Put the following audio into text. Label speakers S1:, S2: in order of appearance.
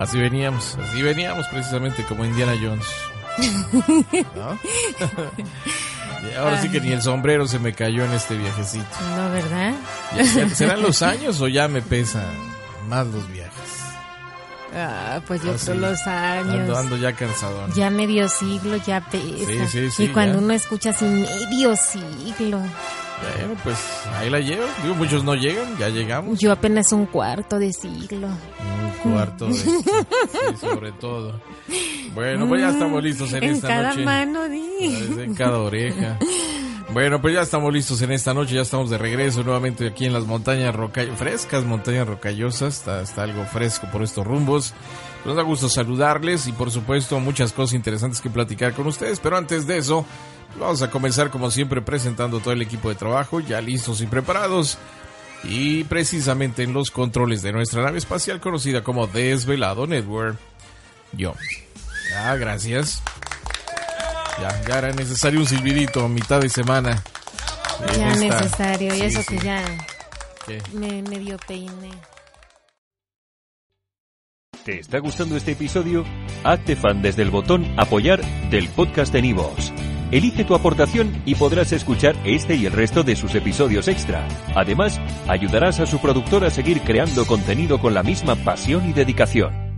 S1: Así veníamos, así veníamos precisamente como Indiana Jones. ¿No? y ahora sí que ni el sombrero se me cayó en este viajecito.
S2: No, ¿verdad?
S1: ¿Ya- ya- ¿Serán los años o ya me pesan más los viajes?
S2: Ah, pues yo
S1: Ah,
S2: todos los años.
S1: Ando, ando ya cansadón.
S2: Ya medio siglo ya pesa.
S1: Sí, sí, sí,
S2: y cuando
S1: ya.
S2: uno escucha así medio siglo,
S1: Bueno, pues ahí la llevo. Digo, muchos no llegan, ya llegamos.
S2: yo apenas un cuarto de siglo.
S1: Un cuarto de... sí, sobre todo. Bueno, pues ya estamos listos en,
S2: en
S1: esta
S2: cada
S1: noche.
S2: mano, di.
S1: En cada oreja. Bueno, pues ya estamos listos en esta noche, ya estamos de regreso nuevamente aquí en las montañas rocallosas, frescas montañas rocallosas, está, está algo fresco por estos rumbos. Nos da gusto saludarles y por supuesto muchas cosas interesantes que platicar con ustedes, pero antes de eso, vamos a comenzar como siempre presentando todo el equipo de trabajo, ya listos y preparados. Y precisamente en los controles de nuestra nave espacial conocida como Desvelado Network, yo. Ah, gracias. Ya, ya era necesario un silbidito a mitad de semana.
S2: Ya
S1: esta-
S2: necesario, y
S1: sí,
S2: eso
S1: sí.
S2: que ya
S1: ¿Qué?
S2: me medio peiné.
S3: ¿Te está gustando este episodio? Hazte fan desde el botón Apoyar del podcast de Nivos. Elige tu aportación y podrás escuchar este y el resto de sus episodios extra. Además, ayudarás a su productor a seguir creando contenido con la misma pasión y dedicación.